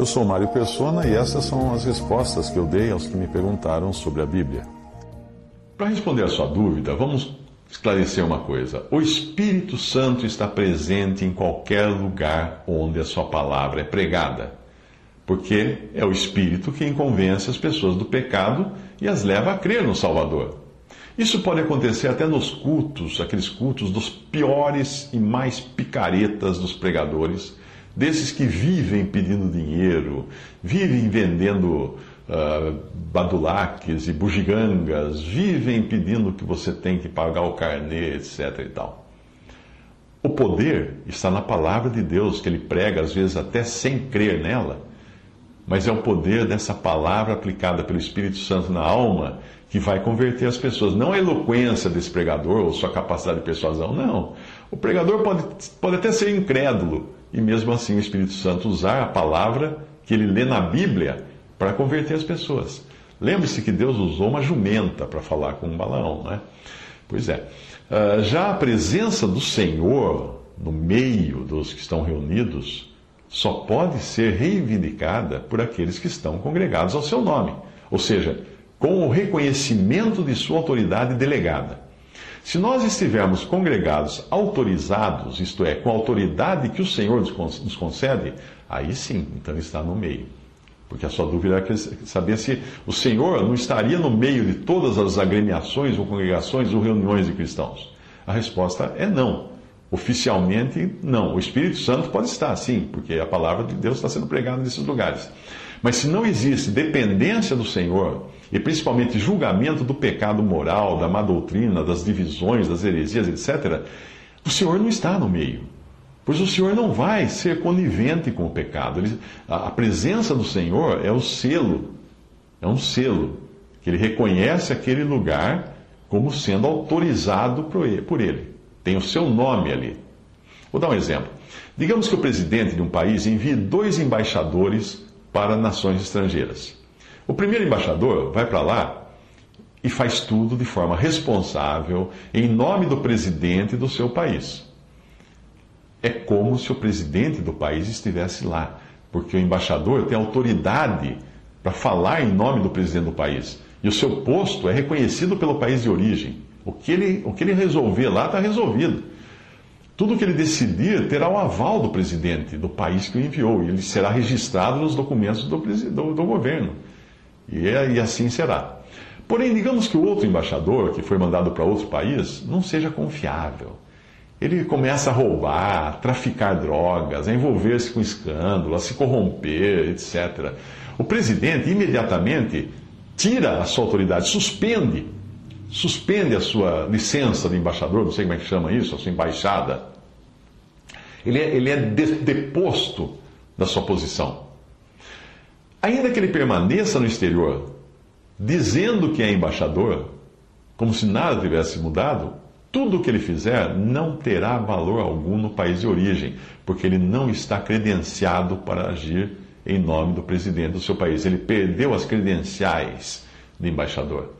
Eu sou Mário Persona e essas são as respostas que eu dei aos que me perguntaram sobre a Bíblia. Para responder a sua dúvida, vamos esclarecer uma coisa. O Espírito Santo está presente em qualquer lugar onde a sua palavra é pregada. Porque é o Espírito quem convence as pessoas do pecado e as leva a crer no Salvador. Isso pode acontecer até nos cultos, aqueles cultos dos piores e mais picaretas dos pregadores desses que vivem pedindo dinheiro, vivem vendendo uh, badulaques e bugigangas, vivem pedindo que você tem que pagar o carnê, etc. e tal. O poder está na palavra de Deus, que ele prega às vezes até sem crer nela, mas é o poder dessa palavra aplicada pelo Espírito Santo na alma que vai converter as pessoas. Não a eloquência desse pregador ou sua capacidade de persuasão, não. O pregador pode, pode até ser incrédulo, e mesmo assim o Espírito Santo usar a palavra que ele lê na Bíblia para converter as pessoas. Lembre-se que Deus usou uma jumenta para falar com um Balaão, né? Pois é. Uh, já a presença do Senhor no meio dos que estão reunidos só pode ser reivindicada por aqueles que estão congregados ao seu nome, ou seja, com o reconhecimento de sua autoridade delegada. Se nós estivermos congregados autorizados, isto é, com a autoridade que o Senhor nos concede, aí sim, então está no meio. Porque a sua dúvida é saber se o Senhor não estaria no meio de todas as agremiações ou congregações ou reuniões de cristãos. A resposta é não. Oficialmente, não. O Espírito Santo pode estar, sim, porque a palavra de Deus está sendo pregada nesses lugares. Mas se não existe dependência do Senhor, e principalmente julgamento do pecado moral, da má doutrina, das divisões, das heresias, etc., o Senhor não está no meio. Pois o Senhor não vai ser conivente com o pecado. Ele, a, a presença do Senhor é o selo, é um selo, que ele reconhece aquele lugar como sendo autorizado por ele. Tem o seu nome ali. Vou dar um exemplo. Digamos que o presidente de um país envie dois embaixadores para nações estrangeiras. O primeiro embaixador vai para lá e faz tudo de forma responsável, em nome do presidente do seu país. É como se o presidente do país estivesse lá, porque o embaixador tem autoridade para falar em nome do presidente do país. E o seu posto é reconhecido pelo país de origem. O que ele, o que ele resolver lá está resolvido. Tudo que ele decidir terá o aval do presidente do país que o enviou, e ele será registrado nos documentos do, do, do governo. E, é, e assim será. Porém, digamos que o outro embaixador, que foi mandado para outro país, não seja confiável. Ele começa a roubar, a traficar drogas, a envolver-se com escândalo, a se corromper, etc. O presidente imediatamente tira a sua autoridade, suspende, suspende a sua licença de embaixador, não sei como é que chama isso, a sua embaixada. Ele é, ele é deposto da sua posição. Ainda que ele permaneça no exterior, dizendo que é embaixador, como se nada tivesse mudado, tudo o que ele fizer não terá valor algum no país de origem, porque ele não está credenciado para agir em nome do presidente do seu país. Ele perdeu as credenciais de embaixador.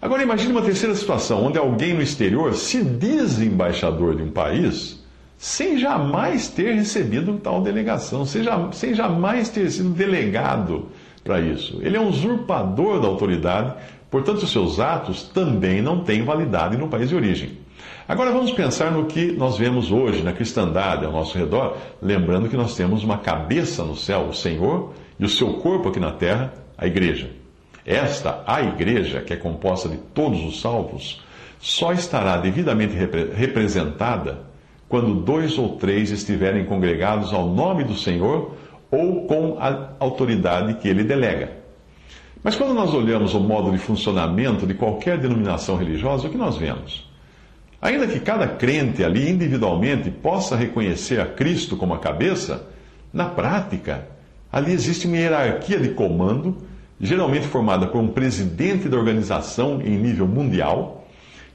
Agora imagine uma terceira situação, onde alguém no exterior se diz embaixador de um país sem jamais ter recebido tal delegação, sem, sem jamais ter sido delegado para isso. Ele é um usurpador da autoridade, portanto, os seus atos também não têm validade no país de origem. Agora vamos pensar no que nós vemos hoje na cristandade ao nosso redor, lembrando que nós temos uma cabeça no céu, o Senhor, e o seu corpo aqui na terra, a igreja. Esta, a igreja, que é composta de todos os salvos, só estará devidamente repre representada quando dois ou três estiverem congregados ao nome do Senhor ou com a autoridade que ele delega. Mas quando nós olhamos o modo de funcionamento de qualquer denominação religiosa, o que nós vemos? Ainda que cada crente ali individualmente possa reconhecer a Cristo como a cabeça, na prática, ali existe uma hierarquia de comando, geralmente formada por um presidente da organização em nível mundial,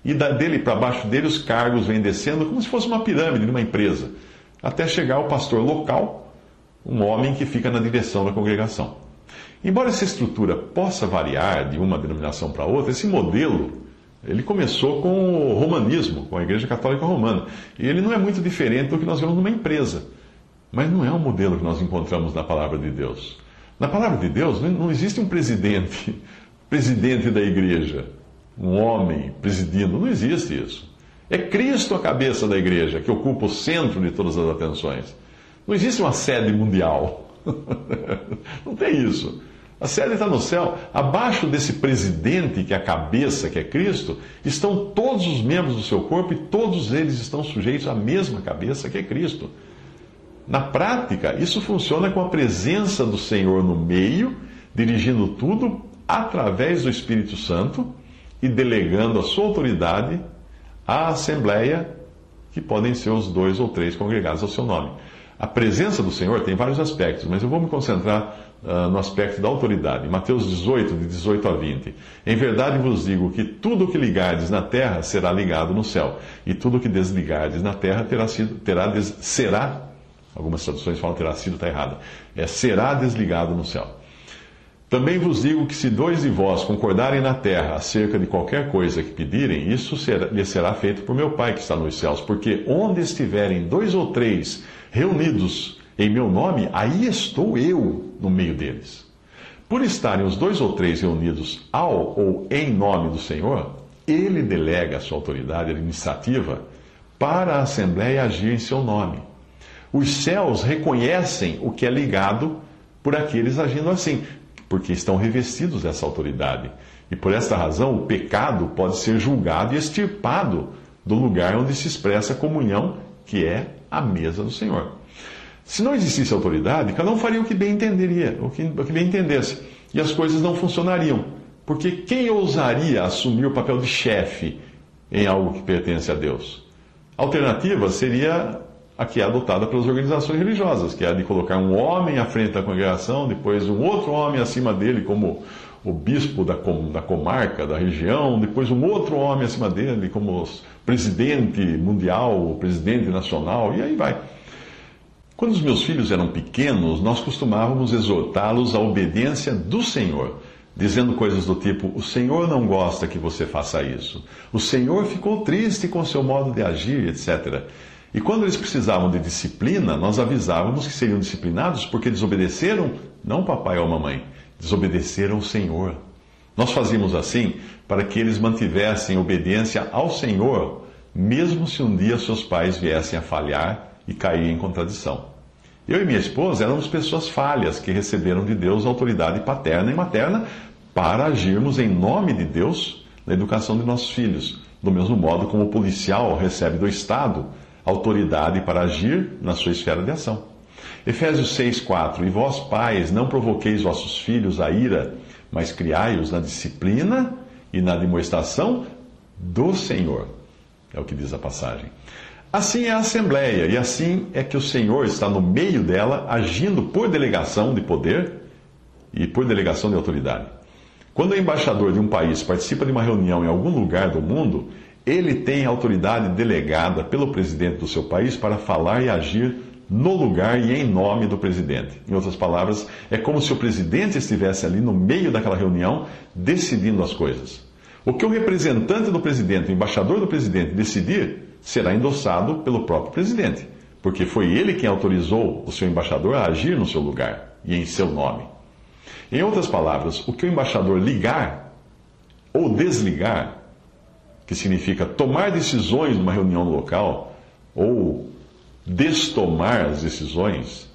e dele para baixo dele os cargos vêm descendo como se fosse uma pirâmide de uma empresa, até chegar ao pastor local, um homem que fica na direção da congregação. Embora essa estrutura possa variar de uma denominação para outra, esse modelo ele começou com o romanismo, com a Igreja Católica Romana. E ele não é muito diferente do que nós vemos numa empresa. Mas não é um modelo que nós encontramos na palavra de Deus. Na palavra de Deus não existe um presidente, presidente da igreja, um homem presidindo. Não existe isso. É Cristo a cabeça da igreja, que ocupa o centro de todas as atenções. Não existe uma sede mundial. não tem isso. A sede está no céu. Abaixo desse presidente, que é a cabeça, que é Cristo, estão todos os membros do seu corpo e todos eles estão sujeitos à mesma cabeça, que é Cristo. Na prática, isso funciona com a presença do Senhor no meio, dirigindo tudo através do Espírito Santo e delegando a sua autoridade à Assembleia, que podem ser os dois ou três congregados ao seu nome. A presença do Senhor tem vários aspectos, mas eu vou me concentrar uh, no aspecto da autoridade. Mateus 18, de 18 a 20. Em verdade vos digo que tudo o que ligardes na terra será ligado no céu, e tudo o que desligardes na terra terá sido, terá des, será, algumas traduções falam terá sido, está errada, é será desligado no céu. Também vos digo que se dois de vós concordarem na terra acerca de qualquer coisa que pedirem, isso será, lhe será feito por meu Pai que está nos céus, porque onde estiverem dois ou três reunidos em meu nome, aí estou eu no meio deles. Por estarem os dois ou três reunidos ao ou em nome do Senhor, ele delega a sua autoridade administrativa para a Assembleia agir em seu nome. Os céus reconhecem o que é ligado por aqueles agindo assim, porque estão revestidos dessa autoridade. E por esta razão, o pecado pode ser julgado e extirpado do lugar onde se expressa a comunhão, que é a mesa do Senhor. Se não existisse autoridade, cada um faria o que bem entenderia, o que, o que bem entendesse. E as coisas não funcionariam. Porque quem ousaria assumir o papel de chefe em algo que pertence a Deus? A alternativa seria a que é adotada pelas organizações religiosas, que é a de colocar um homem à frente da congregação, depois um outro homem acima dele, como o bispo da, com, da comarca, da região, depois um outro homem acima dele, como presidente mundial, presidente nacional, e aí vai. Quando os meus filhos eram pequenos, nós costumávamos exortá-los à obediência do Senhor, dizendo coisas do tipo: O Senhor não gosta que você faça isso, o Senhor ficou triste com seu modo de agir, etc. E quando eles precisavam de disciplina, nós avisávamos que seriam disciplinados porque desobedeceram, não papai ou mamãe, desobedeceram o Senhor. Nós fazíamos assim para que eles mantivessem obediência ao Senhor, mesmo se um dia seus pais viessem a falhar e cair em contradição. Eu e minha esposa éramos pessoas falhas que receberam de Deus autoridade paterna e materna para agirmos em nome de Deus na educação de nossos filhos, do mesmo modo como o policial recebe do Estado autoridade para agir na sua esfera de ação. Efésios 6,4: E vós, pais, não provoqueis vossos filhos a ira, mas criai-os na disciplina e na demonstração do Senhor. É o que diz a passagem. Assim é a Assembleia, e assim é que o Senhor está no meio dela, agindo por delegação de poder e por delegação de autoridade. Quando o embaixador de um país participa de uma reunião em algum lugar do mundo, ele tem autoridade delegada pelo presidente do seu país para falar e agir no lugar e em nome do presidente. Em outras palavras, é como se o presidente estivesse ali no meio daquela reunião decidindo as coisas. O que o representante do presidente, o embaixador do presidente, decidir, será endossado pelo próprio presidente, porque foi ele quem autorizou o seu embaixador a agir no seu lugar e em seu nome. Em outras palavras, o que o embaixador ligar ou desligar, que significa tomar decisões numa reunião local ou destomar as decisões,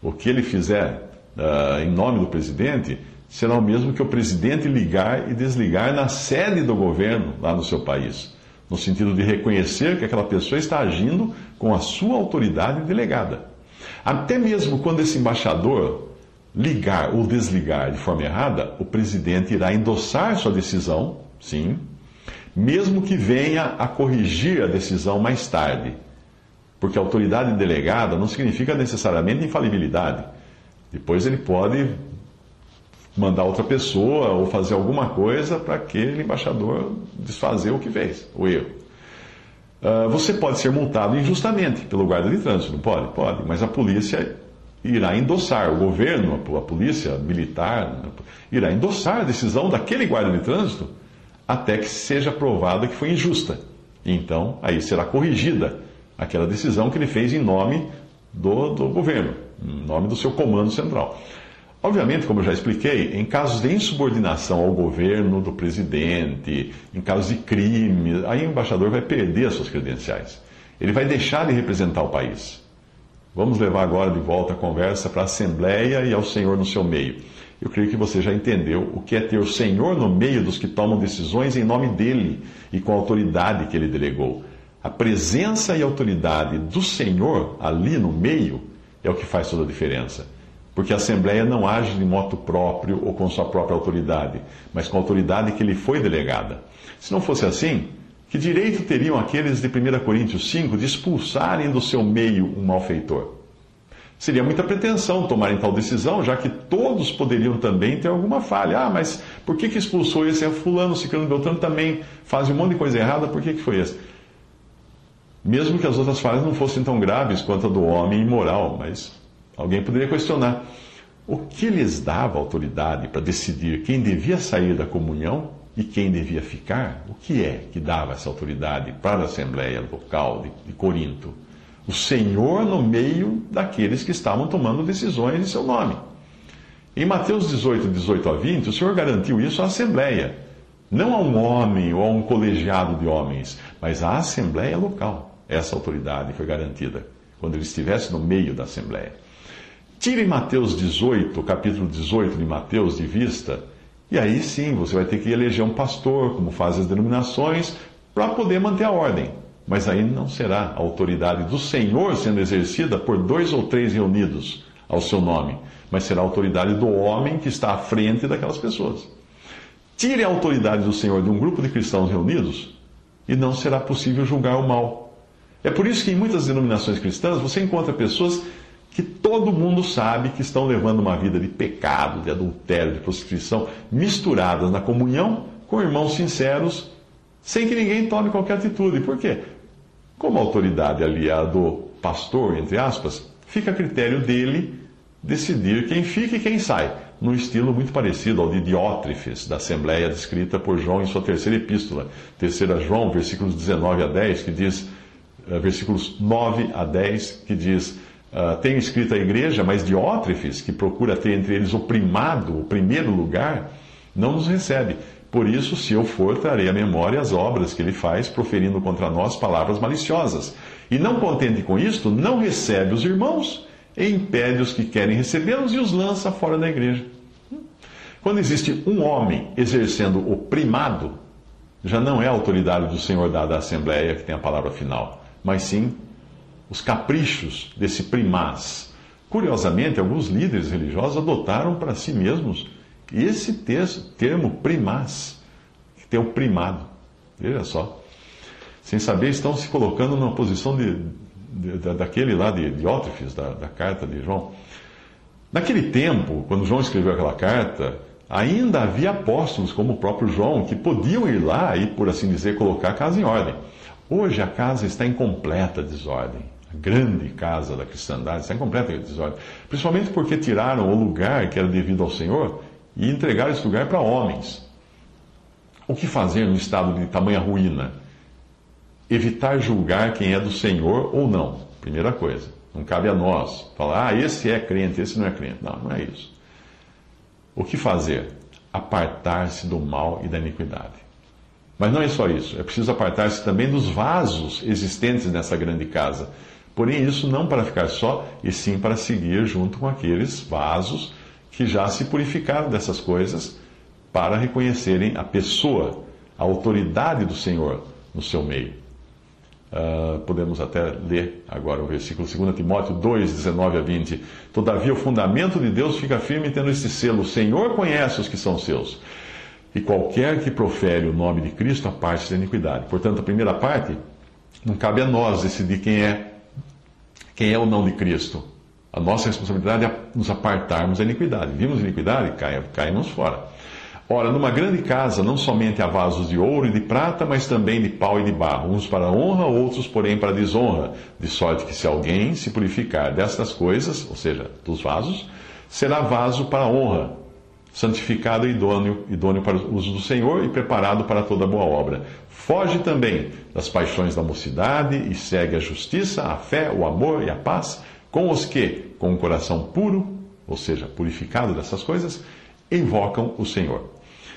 o que ele fizer uh, em nome do presidente, será o mesmo que o presidente ligar e desligar na sede do governo lá no seu país no sentido de reconhecer que aquela pessoa está agindo com a sua autoridade delegada. Até mesmo quando esse embaixador ligar ou desligar de forma errada, o presidente irá endossar sua decisão, sim, mesmo que venha a corrigir a decisão mais tarde. Porque autoridade delegada não significa necessariamente infalibilidade. Depois ele pode mandar outra pessoa ou fazer alguma coisa para aquele embaixador desfazer o que fez, o erro. Uh, você pode ser multado injustamente pelo guarda de trânsito, pode? Pode, mas a polícia irá endossar, o governo, a polícia militar, irá endossar a decisão daquele guarda de trânsito até que seja provada que foi injusta. Então, aí será corrigida aquela decisão que ele fez em nome do, do governo, em nome do seu comando central. Obviamente, como eu já expliquei, em casos de insubordinação ao governo do presidente, em casos de crime, aí o embaixador vai perder as suas credenciais. Ele vai deixar de representar o país. Vamos levar agora de volta a conversa para a Assembleia e ao Senhor no seu meio. Eu creio que você já entendeu o que é ter o Senhor no meio dos que tomam decisões em nome dele e com a autoridade que ele delegou. A presença e autoridade do Senhor ali no meio é o que faz toda a diferença. Porque a Assembleia não age de moto próprio ou com sua própria autoridade, mas com a autoridade que lhe foi delegada. Se não fosse assim, que direito teriam aqueles de 1 Coríntios 5 de expulsarem do seu meio um malfeitor? Seria muita pretensão tomarem tal decisão, já que todos poderiam também ter alguma falha. Ah, mas por que, que expulsou esse? É fulano, ciclano, beltrano também faz um monte de coisa errada, por que, que foi esse? Mesmo que as outras falhas não fossem tão graves quanto a do homem imoral, mas alguém poderia questionar. O que lhes dava autoridade para decidir quem devia sair da comunhão e quem devia ficar, o que é que dava essa autoridade para a Assembleia local de Corinto? O Senhor no meio daqueles que estavam tomando decisões em seu nome. Em Mateus 18, 18 a 20, o Senhor garantiu isso à Assembleia, não a um homem ou a um colegiado de homens, mas à Assembleia local. Essa autoridade foi garantida quando ele estivesse no meio da Assembleia. Tire Mateus 18, capítulo 18 de Mateus, de vista e aí sim você vai ter que eleger um pastor, como fazem as denominações, para poder manter a ordem. Mas aí não será a autoridade do Senhor sendo exercida por dois ou três reunidos ao seu nome, mas será a autoridade do homem que está à frente daquelas pessoas. Tire a autoridade do Senhor de um grupo de cristãos reunidos e não será possível julgar o mal. É por isso que em muitas denominações cristãs você encontra pessoas que todo mundo sabe que estão levando uma vida de pecado, de adultério, de prostituição, misturadas na comunhão com irmãos sinceros, sem que ninguém tome qualquer atitude. Por quê? Como a autoridade ali é a do pastor, entre aspas, fica a critério dele decidir quem fica e quem sai, num estilo muito parecido ao de Diótrefes, da Assembleia descrita por João em sua terceira epístola, terceira João, versículos 19 a 10, que diz, eh, versículos 9 a 10, que diz Uh, tenho escrito a igreja, mas Diótrefes, que procura ter entre eles o primado, o primeiro lugar, não nos recebe. Por isso, se eu for, trarei à memória as obras que ele faz, proferindo contra nós palavras maliciosas. E não contente com isto, não recebe os irmãos e impede os que querem recebê-los e os lança fora da igreja. Quando existe um homem exercendo o primado, já não é a autoridade do Senhor dada à Assembleia que tem a palavra final, mas sim os caprichos desse primaz. Curiosamente, alguns líderes religiosos adotaram para si mesmos esse texto, termo primaz, que tem o primado. Veja só. Sem saber, estão se colocando numa posição de, de, de daquele lá de Diótrefes, da, da carta de João. Naquele tempo, quando João escreveu aquela carta, ainda havia apóstolos, como o próprio João, que podiam ir lá e, por assim dizer, colocar a casa em ordem. Hoje a casa está em completa desordem a grande casa da cristandade, está em completa desordem. Principalmente porque tiraram o lugar que era devido ao Senhor e entregaram esse lugar para homens. O que fazer num estado de tamanha ruína? Evitar julgar quem é do Senhor ou não. Primeira coisa. Não cabe a nós falar, ah, esse é crente, esse não é crente. Não, não é isso. O que fazer? Apartar-se do mal e da iniquidade. Mas não é só isso, é preciso apartar-se também dos vasos existentes nessa grande casa Porém, isso não para ficar só, e sim para seguir junto com aqueles vasos que já se purificaram dessas coisas, para reconhecerem a pessoa, a autoridade do Senhor no seu meio. Uh, podemos até ler agora o versículo 2 Timóteo 2, 19 a 20. Todavia, o fundamento de Deus fica firme tendo este selo: o Senhor conhece os que são seus. E qualquer que profere o nome de Cristo, a parte da iniquidade. Portanto, a primeira parte, não cabe a nós decidir quem é, quem é o não de Cristo. A nossa responsabilidade é nos apartarmos da iniquidade. Vimos iniquidade, caímos fora. Ora, numa grande casa não somente há vasos de ouro e de prata, mas também de pau e de barro, uns para honra, outros, porém, para desonra, de sorte que se alguém se purificar destas coisas, ou seja, dos vasos, será vaso para honra, santificado e idôneo, idôneo para o uso do Senhor e preparado para toda boa obra. Foge também das paixões da mocidade e segue a justiça, a fé, o amor e a paz, com os que, com o coração puro, ou seja, purificado dessas coisas, invocam o Senhor.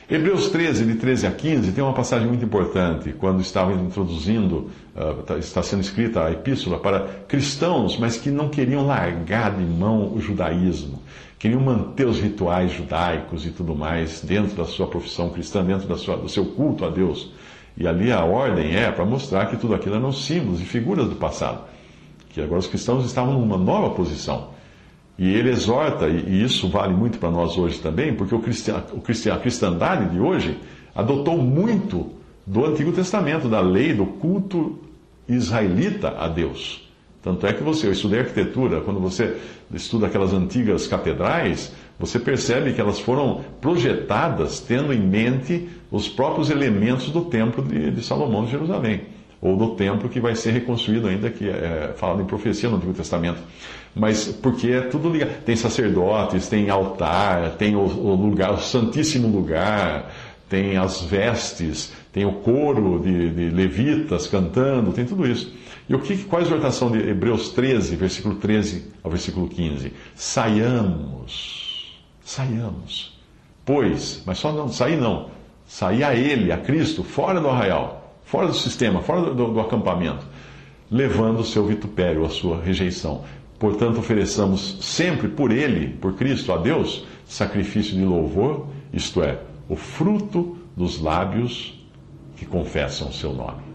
Hebreus 13, de 13 a 15, tem uma passagem muito importante, quando estava introduzindo, uh, está sendo escrita a epístola para cristãos, mas que não queriam largar de mão o judaísmo, queriam manter os rituais judaicos e tudo mais dentro da sua profissão cristã, dentro da sua, do seu culto a Deus. E ali a ordem é para mostrar que tudo aquilo eram símbolos e figuras do passado, que agora os cristãos estavam numa nova posição e ele exorta, e isso vale muito para nós hoje também, porque o cristian, o a cristandade de hoje adotou muito do Antigo Testamento, da lei, do culto israelita a Deus. Tanto é que você, eu estudei arquitetura, quando você estuda aquelas antigas catedrais, você percebe que elas foram projetadas tendo em mente os próprios elementos do templo de, de Salomão de Jerusalém ou do templo que vai ser reconstruído ainda, que é falado em profecia no Antigo Testamento. Mas porque é tudo ligado. Tem sacerdotes, tem altar, tem o, o lugar, o santíssimo lugar, tem as vestes, tem o coro de, de, levitas cantando, tem tudo isso. E o que, qual é a exortação de Hebreus 13, versículo 13 ao versículo 15? Saiamos, saiamos. Pois, mas só não, sair não. Sair a Ele, a Cristo, fora do arraial fora do sistema, fora do, do acampamento, levando o seu vitupério, a sua rejeição. Portanto, ofereçamos sempre por Ele, por Cristo, a Deus, sacrifício de louvor, isto é, o fruto dos lábios que confessam o seu nome.